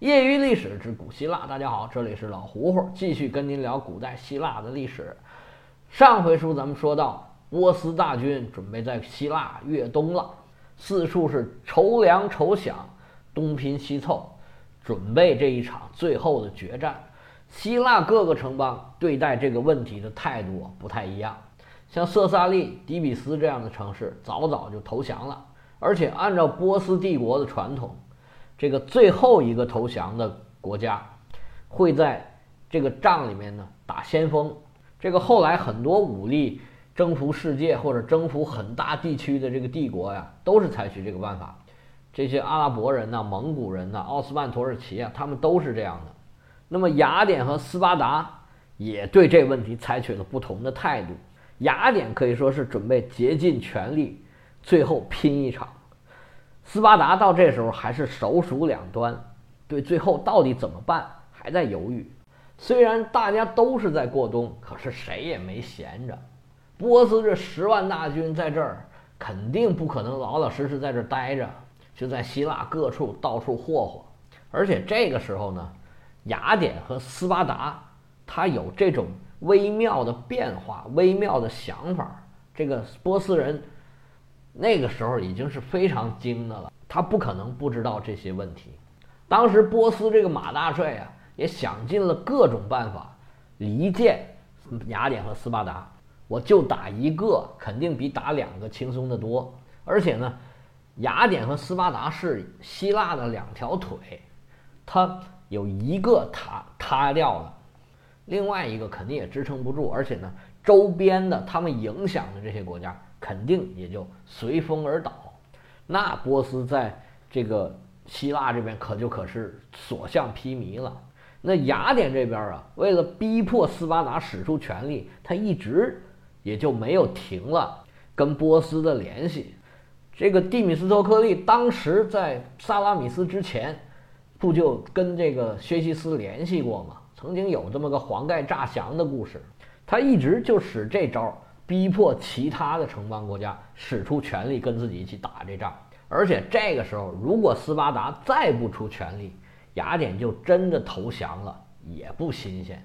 业余历史之古希腊，大家好，这里是老胡胡，继续跟您聊古代希腊的历史。上回书咱们说到，波斯大军准备在希腊越冬了，四处是筹粮筹饷，东拼西凑，准备这一场最后的决战。希腊各个城邦对待这个问题的态度不太一样，像色萨利、底比斯这样的城市早早就投降了，而且按照波斯帝国的传统。这个最后一个投降的国家，会在这个仗里面呢打先锋。这个后来很多武力征服世界或者征服很大地区的这个帝国呀，都是采取这个办法。这些阿拉伯人呐、蒙古人呐、奥斯曼土耳其啊，他们都是这样的。那么雅典和斯巴达也对这问题采取了不同的态度。雅典可以说是准备竭尽全力，最后拼一场。斯巴达到这时候还是手鼠两端，对最后到底怎么办还在犹豫。虽然大家都是在过冬，可是谁也没闲着。波斯这十万大军在这儿，肯定不可能老老实实在这儿待着，就在希腊各处到处霍霍。而且这个时候呢，雅典和斯巴达，他有这种微妙的变化、微妙的想法。这个波斯人。那个时候已经是非常精的了，他不可能不知道这些问题。当时波斯这个马大帅啊，也想尽了各种办法离间雅典和斯巴达。我就打一个，肯定比打两个轻松的多。而且呢，雅典和斯巴达是希腊的两条腿，它有一个塌塌掉了，另外一个肯定也支撑不住。而且呢，周边的他们影响的这些国家。肯定也就随风而倒，那波斯在这个希腊这边可就可是所向披靡了。那雅典这边啊，为了逼迫斯巴达使出全力，他一直也就没有停了跟波斯的联系。这个蒂米斯托克利当时在萨拉米斯之前，不就跟这个薛西斯联系过吗？曾经有这么个黄盖诈降的故事，他一直就使这招。逼迫其他的城邦国家使出全力跟自己一起打这仗，而且这个时候，如果斯巴达再不出全力，雅典就真的投降了，也不新鲜。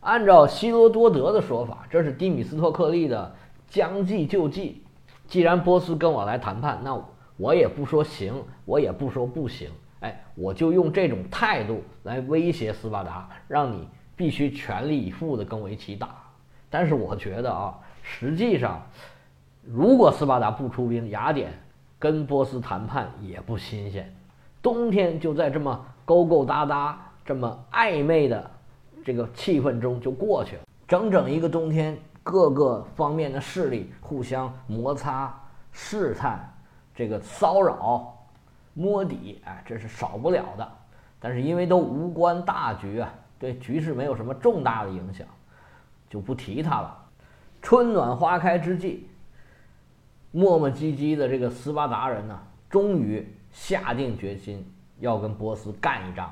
按照希罗多德的说法，这是蒂米斯托克利的将计就计。既然波斯跟我来谈判，那我也不说行，我也不说不行，哎，我就用这种态度来威胁斯巴达，让你必须全力以赴的跟我一起打。但是我觉得啊。实际上，如果斯巴达不出兵，雅典跟波斯谈判也不新鲜。冬天就在这么勾勾搭搭、这么暧昧的这个气氛中就过去了。整整一个冬天，各个方面的势力互相摩擦、试探、这个骚扰、摸底，哎，这是少不了的。但是因为都无关大局啊，对局势没有什么重大的影响，就不提它了。春暖花开之际，磨磨唧唧的这个斯巴达人呢，终于下定决心要跟波斯干一仗。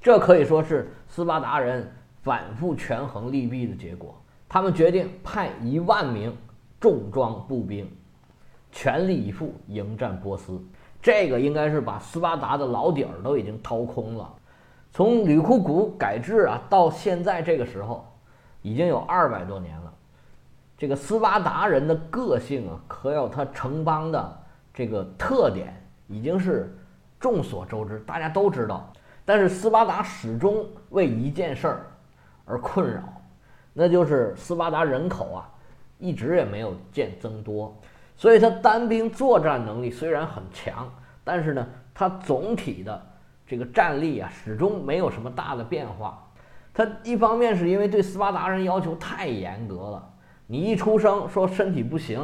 这可以说是斯巴达人反复权衡利弊的结果。他们决定派一万名重装步兵，全力以赴迎战波斯。这个应该是把斯巴达的老底儿都已经掏空了。从吕库古改制啊，到现在这个时候，已经有二百多年了。这个斯巴达人的个性啊，可有他城邦的这个特点，已经是众所周知，大家都知道。但是斯巴达始终为一件事儿而困扰，那就是斯巴达人口啊，一直也没有见增多。所以他单兵作战能力虽然很强，但是呢，他总体的这个战力啊，始终没有什么大的变化。他一方面是因为对斯巴达人要求太严格了。你一出生说身体不行，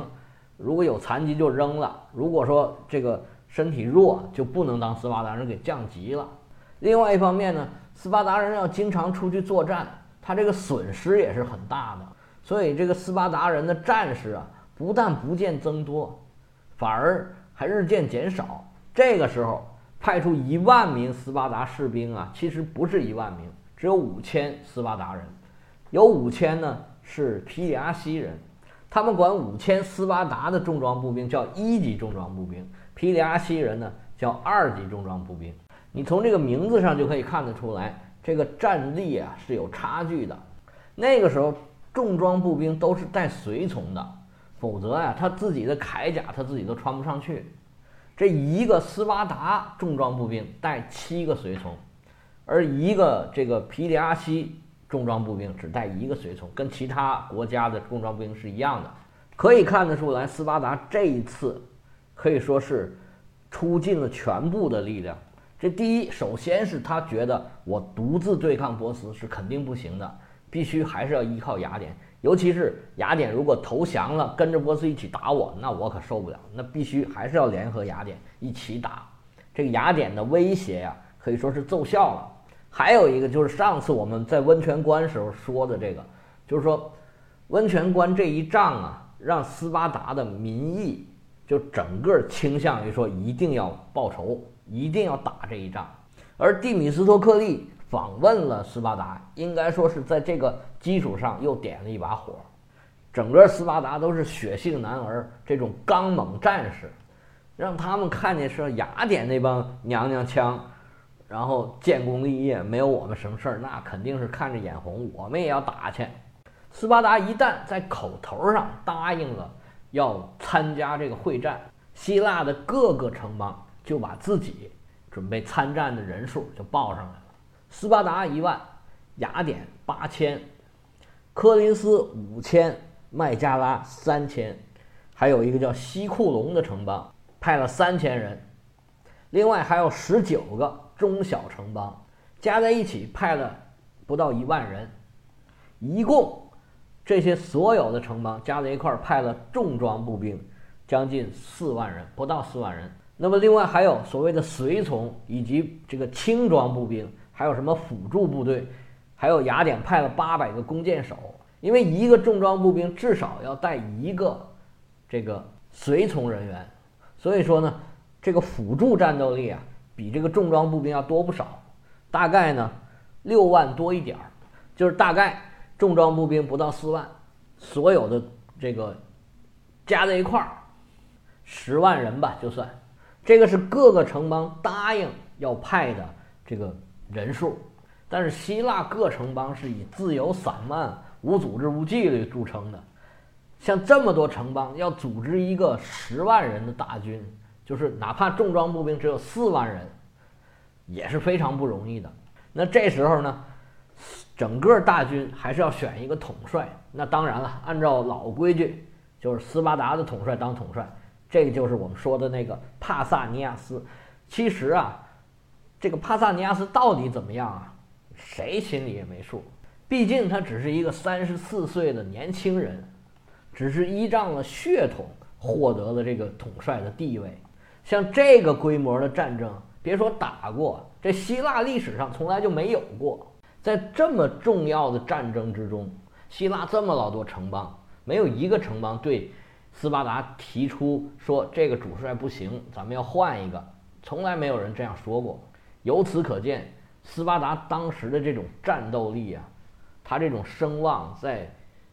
如果有残疾就扔了；如果说这个身体弱，就不能当斯巴达人给降级了。另外一方面呢，斯巴达人要经常出去作战，他这个损失也是很大的。所以这个斯巴达人的战士啊，不但不见增多，反而还日渐减少。这个时候派出一万名斯巴达士兵啊，其实不是一万名，只有五千斯巴达人，有五千呢。是皮里阿西人，他们管五千斯巴达的重装步兵叫一级重装步兵，皮里阿西人呢叫二级重装步兵。你从这个名字上就可以看得出来，这个战力啊是有差距的。那个时候重装步兵都是带随从的，否则呀他自己的铠甲他自己都穿不上去。这一个斯巴达重装步兵带七个随从，而一个这个皮里阿西重装步兵只带一个随从，跟其他国家的重装步兵是一样的。可以看得出来，斯巴达这一次可以说是出尽了全部的力量。这第一，首先是他觉得我独自对抗波斯是肯定不行的，必须还是要依靠雅典。尤其是雅典如果投降了，跟着波斯一起打我，那我可受不了。那必须还是要联合雅典一起打。这个雅典的威胁呀，可以说是奏效了。还有一个就是上次我们在温泉关时候说的这个，就是说温泉关这一仗啊，让斯巴达的民意就整个倾向于说一定要报仇。一定要打这一仗，而蒂米斯托克利访问了斯巴达，应该说是在这个基础上又点了一把火。整个斯巴达都是血性男儿，这种刚猛战士，让他们看见说雅典那帮娘娘腔，然后建功立业，没有我们什么事儿，那肯定是看着眼红，我们也要打去。斯巴达一旦在口头上答应了要参加这个会战，希腊的各个城邦。就把自己准备参战的人数就报上来了：斯巴达一万，雅典八千，科林斯五千，麦加拉三千，还有一个叫西库隆的城邦派了三千人，另外还有十九个中小城邦，加在一起派了不到一万人，一共这些所有的城邦加在一块儿派了重装步兵将近四万人，不到四万人。那么，另外还有所谓的随从，以及这个轻装步兵，还有什么辅助部队，还有雅典派了八百个弓箭手，因为一个重装步兵至少要带一个这个随从人员，所以说呢，这个辅助战斗力啊，比这个重装步兵要多不少，大概呢六万多一点儿，就是大概重装步兵不到四万，所有的这个加在一块儿十万人吧，就算。这个是各个城邦答应要派的这个人数，但是希腊各城邦是以自由散漫、无组织、无纪律著称的。像这么多城邦要组织一个十万人的大军，就是哪怕重装步兵只有四万人，也是非常不容易的。那这时候呢，整个大军还是要选一个统帅。那当然了，按照老规矩，就是斯巴达的统帅当统帅。这个就是我们说的那个帕萨尼亚斯。其实啊，这个帕萨尼亚斯到底怎么样啊？谁心里也没数。毕竟他只是一个三十四岁的年轻人，只是依仗了血统获得了这个统帅的地位。像这个规模的战争，别说打过，这希腊历史上从来就没有过。在这么重要的战争之中，希腊这么老多城邦，没有一个城邦对。斯巴达提出说：“这个主帅不行，咱们要换一个。”从来没有人这样说过。由此可见，斯巴达当时的这种战斗力啊，他这种声望在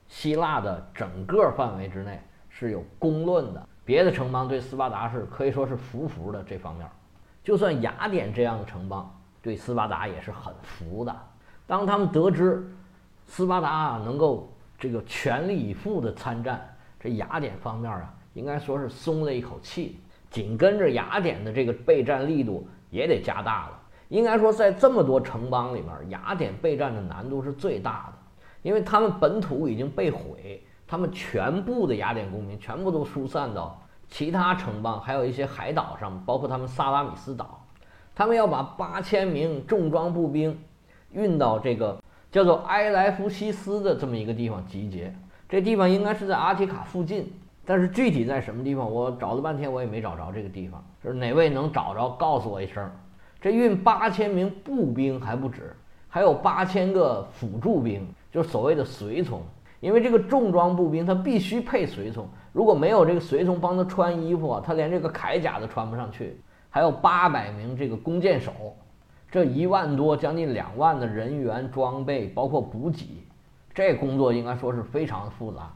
希腊的整个范围之内是有公论的。别的城邦对斯巴达是可以说是服服的。这方面，就算雅典这样的城邦对斯巴达也是很服的。当他们得知斯巴达能够这个全力以赴的参战，这雅典方面啊，应该说是松了一口气。紧跟着雅典的这个备战力度也得加大了。应该说，在这么多城邦里面，雅典备战的难度是最大的，因为他们本土已经被毁，他们全部的雅典公民全部都疏散到其他城邦，还有一些海岛上，包括他们萨拉米斯岛。他们要把八千名重装步兵运到这个叫做埃莱夫西斯的这么一个地方集结。这地方应该是在阿提卡附近，但是具体在什么地方，我找了半天我也没找着这个地方。就是哪位能找着，告诉我一声。这运八千名步兵还不止，还有八千个辅助兵，就是所谓的随从。因为这个重装步兵他必须配随从，如果没有这个随从帮他穿衣服啊，他连这个铠甲都穿不上去。还有八百名这个弓箭手，这一万多将近两万的人员装备，包括补给。这工作应该说是非常复杂，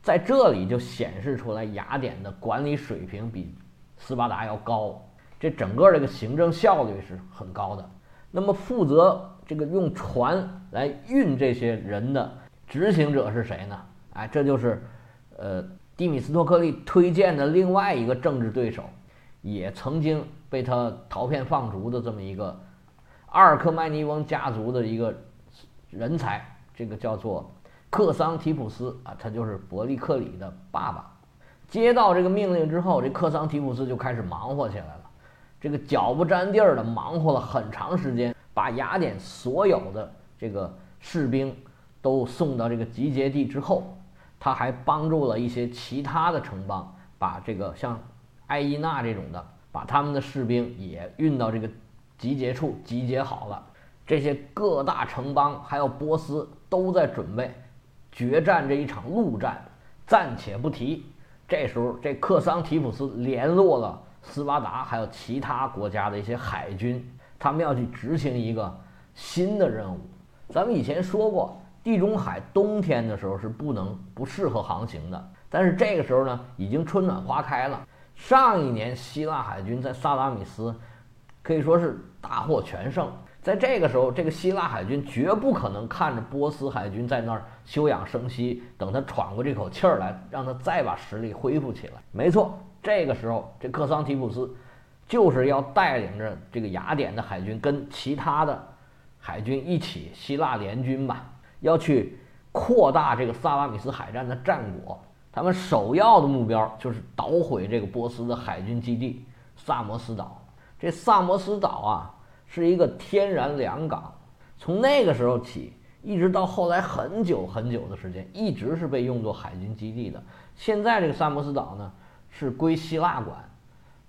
在这里就显示出来雅典的管理水平比斯巴达要高。这整个这个行政效率是很高的。那么负责这个用船来运这些人的执行者是谁呢？哎，这就是呃蒂米斯托克利推荐的另外一个政治对手，也曾经被他陶片放逐的这么一个阿尔克麦尼翁家族的一个人才，这个叫做克桑提普斯啊，他就是伯利克里的爸爸。接到这个命令之后，这克桑提普斯就开始忙活起来了。这个脚不沾地儿的忙活了很长时间，把雅典所有的这个士兵都送到这个集结地之后，他还帮助了一些其他的城邦，把这个像埃伊纳这种的，把他们的士兵也运到这个集结处集结好了。这些各大城邦还有波斯都在准备决战这一场陆战，暂且不提。这时候，这克桑提普斯联络了。斯巴达还有其他国家的一些海军，他们要去执行一个新的任务。咱们以前说过，地中海冬天的时候是不能不适合航行的，但是这个时候呢，已经春暖花开了。上一年希腊海军在萨拉米斯可以说是大获全胜，在这个时候，这个希腊海军绝不可能看着波斯海军在那儿休养生息，等他喘过这口气儿来，让他再把实力恢复起来。没错。这个时候，这克桑提普斯就是要带领着这个雅典的海军，跟其他的海军一起希腊联军吧，要去扩大这个萨拉米斯海战的战果。他们首要的目标就是捣毁这个波斯的海军基地萨摩斯岛。这萨摩斯岛啊，是一个天然良港，从那个时候起，一直到后来很久很久的时间，一直是被用作海军基地的。现在这个萨摩斯岛呢？是归希腊管，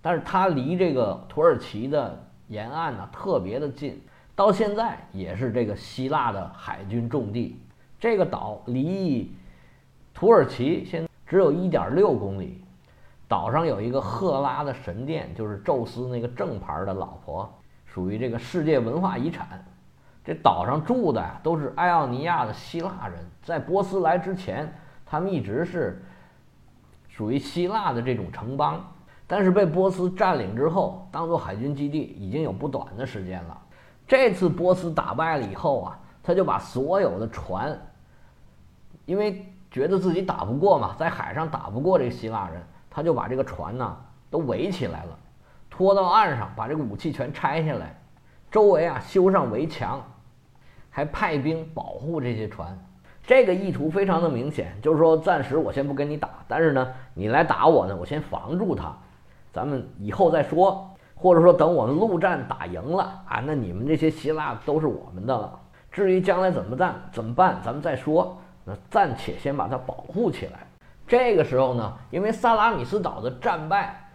但是它离这个土耳其的沿岸呢特别的近，到现在也是这个希腊的海军重地。这个岛离土耳其现只有一点六公里，岛上有一个赫拉的神殿，就是宙斯那个正牌的老婆，属于这个世界文化遗产。这岛上住的都是爱奥尼亚的希腊人，在波斯来之前，他们一直是。属于希腊的这种城邦，但是被波斯占领之后，当做海军基地已经有不短的时间了。这次波斯打败了以后啊，他就把所有的船，因为觉得自己打不过嘛，在海上打不过这希腊人，他就把这个船呢都围起来了，拖到岸上，把这个武器全拆下来，周围啊修上围墙，还派兵保护这些船。这个意图非常的明显，就是说暂时我先不跟你打，但是呢，你来打我呢，我先防住他，咱们以后再说，或者说等我们陆战打赢了啊，那你们这些希腊都是我们的了。至于将来怎么办怎么办，咱们再说。那暂且先把它保护起来。这个时候呢，因为萨拉米斯岛的战败，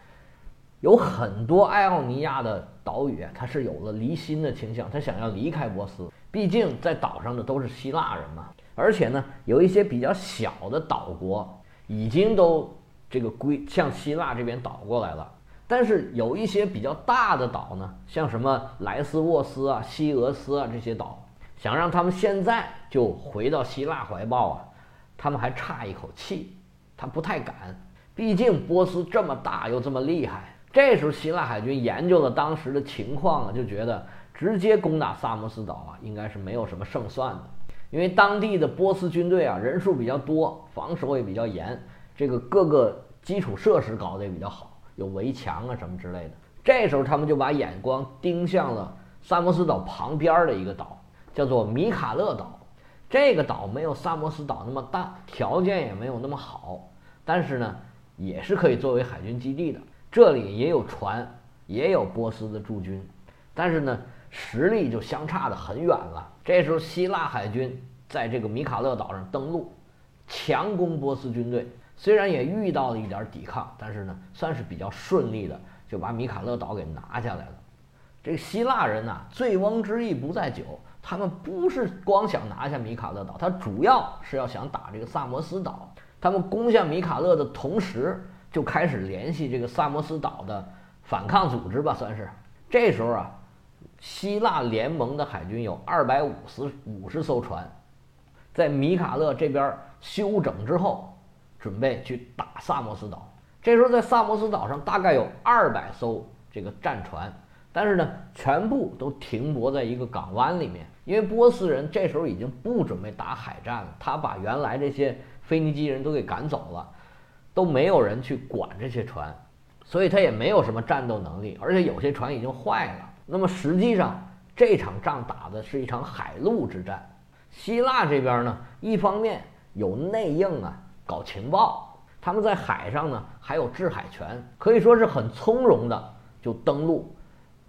有很多爱奥尼亚的岛屿它是有了离心的倾向，他想要离开波斯，毕竟在岛上的都是希腊人嘛。而且呢，有一些比较小的岛国已经都这个归向希腊这边倒过来了，但是有一些比较大的岛呢，像什么莱斯沃斯啊、西俄斯啊这些岛，想让他们现在就回到希腊怀抱啊，他们还差一口气，他不太敢。毕竟波斯这么大又这么厉害，这时候希腊海军研究了当时的情况啊，就觉得直接攻打萨摩斯岛啊，应该是没有什么胜算的。因为当地的波斯军队啊，人数比较多，防守也比较严，这个各个基础设施搞得也比较好，有围墙啊什么之类的。这时候他们就把眼光盯向了萨摩斯岛旁边的一个岛，叫做米卡勒岛。这个岛没有萨摩斯岛那么大，条件也没有那么好，但是呢，也是可以作为海军基地的。这里也有船，也有波斯的驻军，但是呢。实力就相差的很远了。这时候，希腊海军在这个米卡勒岛上登陆，强攻波斯军队。虽然也遇到了一点抵抗，但是呢，算是比较顺利的，就把米卡勒岛给拿下来了。这个希腊人呐，醉翁之意不在酒，他们不是光想拿下米卡勒岛，他主要是要想打这个萨摩斯岛。他们攻下米卡勒的同时，就开始联系这个萨摩斯岛的反抗组织吧，算是。这时候啊。希腊联盟的海军有二百五十五十艘船，在米卡勒这边休整之后，准备去打萨摩斯岛。这时候，在萨摩斯岛上大概有二百艘这个战船，但是呢，全部都停泊在一个港湾里面，因为波斯人这时候已经不准备打海战了，他把原来这些腓尼基人都给赶走了，都没有人去管这些船，所以他也没有什么战斗能力，而且有些船已经坏了。那么实际上这场仗打的是一场海陆之战，希腊这边呢，一方面有内应啊，搞情报。他们在海上呢，还有制海权，可以说是很从容的就登陆，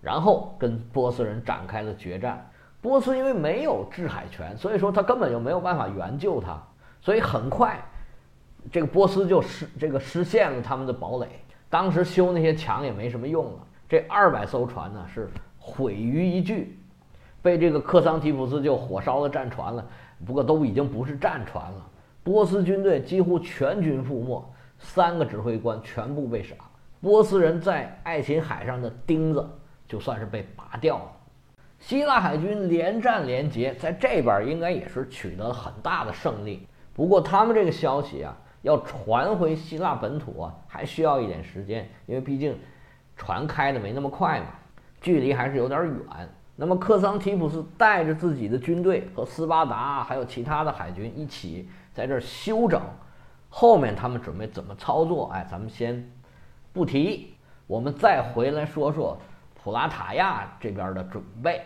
然后跟波斯人展开了决战。波斯因为没有制海权，所以说他根本就没有办法援救他，所以很快，这个波斯就失这个失陷了他们的堡垒。当时修那些墙也没什么用了，这二百艘船呢是毁于一炬，被这个克桑提普斯就火烧了战船了。不过都已经不是战船了。波斯军队几乎全军覆没，三个指挥官全部被杀。波斯人在爱琴海上的钉子就算是被拔掉了。希腊海军连战连捷，在这边应该也是取得了很大的胜利。不过他们这个消息啊，要传回希腊本土啊，还需要一点时间，因为毕竟船开的没那么快嘛，距离还是有点远。那么克桑提普斯带着自己的军队和斯巴达还有其他的海军一起。在这儿休整，后面他们准备怎么操作？哎，咱们先不提，我们再回来说说普拉塔亚这边的准备。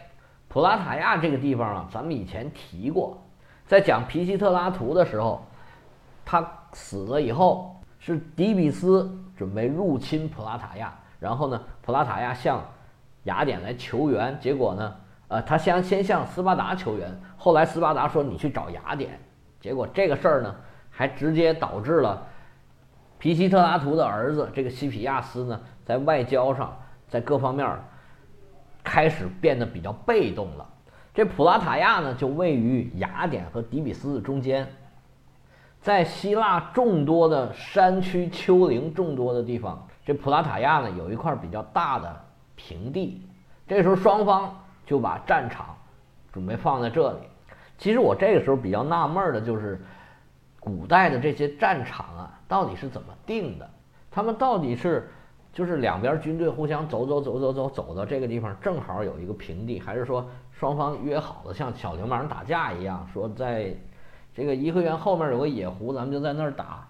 普拉塔亚这个地方啊，咱们以前提过，在讲皮西特拉图的时候，他死了以后，是迪比斯准备入侵普拉塔亚，然后呢，普拉塔亚向雅典来求援，结果呢，呃，他先先向斯巴达求援，后来斯巴达说你去找雅典。结果这个事儿呢，还直接导致了皮西特拉图的儿子这个西皮亚斯呢，在外交上，在各方面开始变得比较被动了。这普拉塔亚呢，就位于雅典和底比斯的中间，在希腊众多的山区丘陵众多的地方，这普拉塔亚呢有一块比较大的平地。这时候双方就把战场准备放在这里。其实我这个时候比较纳闷的就是，古代的这些战场啊，到底是怎么定的？他们到底是就是两边军队互相走走走走走走到这个地方，正好有一个平地，还是说双方约好了像小流氓打架一样，说在这个颐和园后面有个野湖，咱们就在那儿打？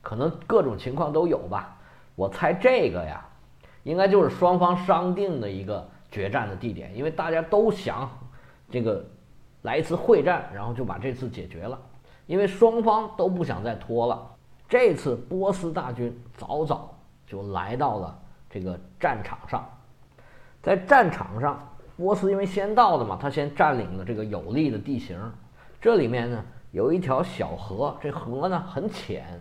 可能各种情况都有吧。我猜这个呀，应该就是双方商定的一个决战的地点，因为大家都想这个。来一次会战，然后就把这次解决了，因为双方都不想再拖了。这次波斯大军早早就来到了这个战场上，在战场上，波斯因为先到的嘛，他先占领了这个有利的地形。这里面呢有一条小河，这河呢很浅，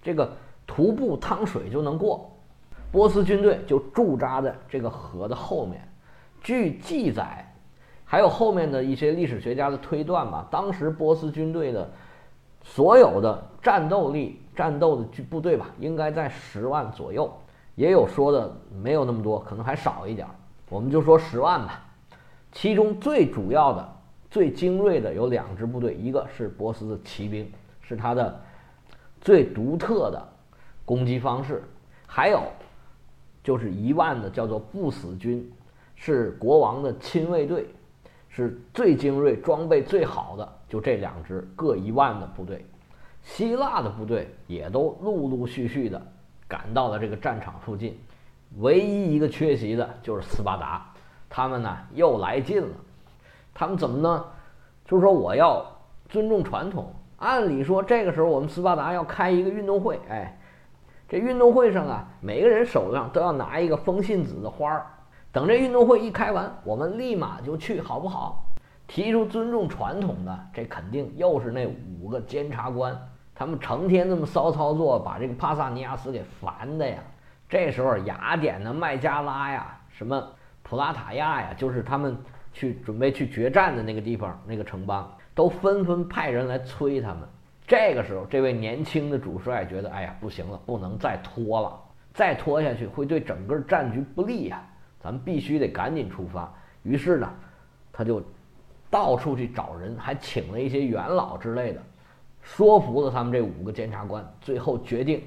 这个徒步趟水就能过。波斯军队就驻扎在这个河的后面。据记载。还有后面的一些历史学家的推断吧，当时波斯军队的所有的战斗力、战斗的军部队吧，应该在十万左右，也有说的没有那么多，可能还少一点儿。我们就说十万吧。其中最主要的、最精锐的有两支部队，一个是波斯的骑兵，是他的最独特的攻击方式；还有就是一万的叫做不死军，是国王的亲卫队。是最精锐、装备最好的，就这两支各一万的部队。希腊的部队也都陆陆续续的赶到了这个战场附近，唯一一个缺席的就是斯巴达，他们呢又来劲了。他们怎么呢？就是说我要尊重传统。按理说这个时候我们斯巴达要开一个运动会，哎，这运动会上啊，每个人手上都要拿一个风信子的花儿。等这运动会一开完，我们立马就去，好不好？提出尊重传统的，这肯定又是那五个监察官，他们成天这么骚操作，把这个帕萨尼亚斯给烦的呀。这时候，雅典的麦加拉呀，什么普拉塔亚呀，就是他们去准备去决战的那个地方，那个城邦，都纷纷派人来催他们。这个时候，这位年轻的主帅觉得，哎呀，不行了，不能再拖了，再拖下去会对整个战局不利呀。咱们必须得赶紧出发。于是呢，他就到处去找人，还请了一些元老之类的，说服了他们这五个监察官。最后决定，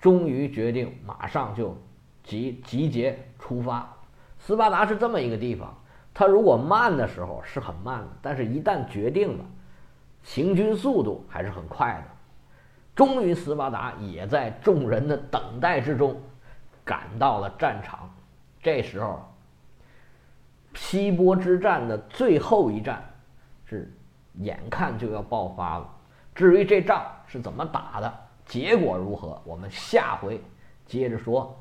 终于决定马上就集集结出发。斯巴达是这么一个地方，它如果慢的时候是很慢的，但是一旦决定了，行军速度还是很快的。终于，斯巴达也在众人的等待之中赶到了战场。这时候，西波之战的最后一战是眼看就要爆发了。至于这仗是怎么打的，结果如何，我们下回接着说。